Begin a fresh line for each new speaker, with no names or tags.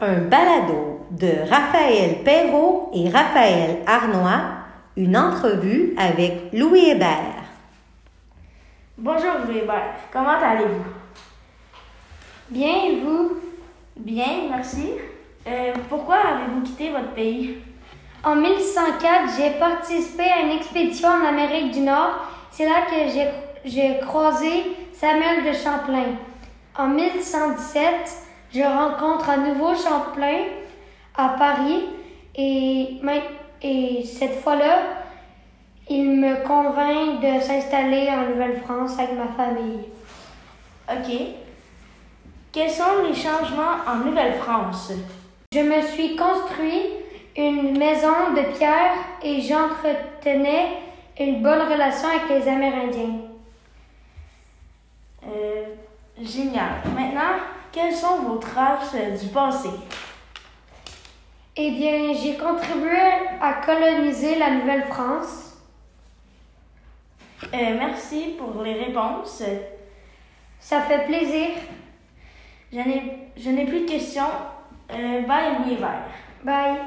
un balado de Raphaël Perrault et Raphaël Arnois, une entrevue avec Louis Hébert.
Bonjour Louis Hébert, comment allez-vous?
Bien, et vous?
Bien, merci. Euh, pourquoi avez-vous quitté votre pays?
En 1104, j'ai participé à une expédition en Amérique du Nord. C'est là que j'ai croisé Samuel de Champlain. En 1117, je rencontre à nouveau Champlain à Paris et, et cette fois-là, il me convainc de s'installer en Nouvelle-France avec ma famille.
OK. Quels sont les changements en Nouvelle-France?
Je me suis construit une maison de pierre et j'entretenais une bonne relation avec les Amérindiens.
Euh, génial. Maintenant, quelles sont vos traces du passé?
Eh bien, j'ai contribué à coloniser la Nouvelle-France.
Euh, merci pour les réponses.
Ça fait plaisir.
Je n'ai plus de questions. Euh, bye, Louis Vert.
Bye.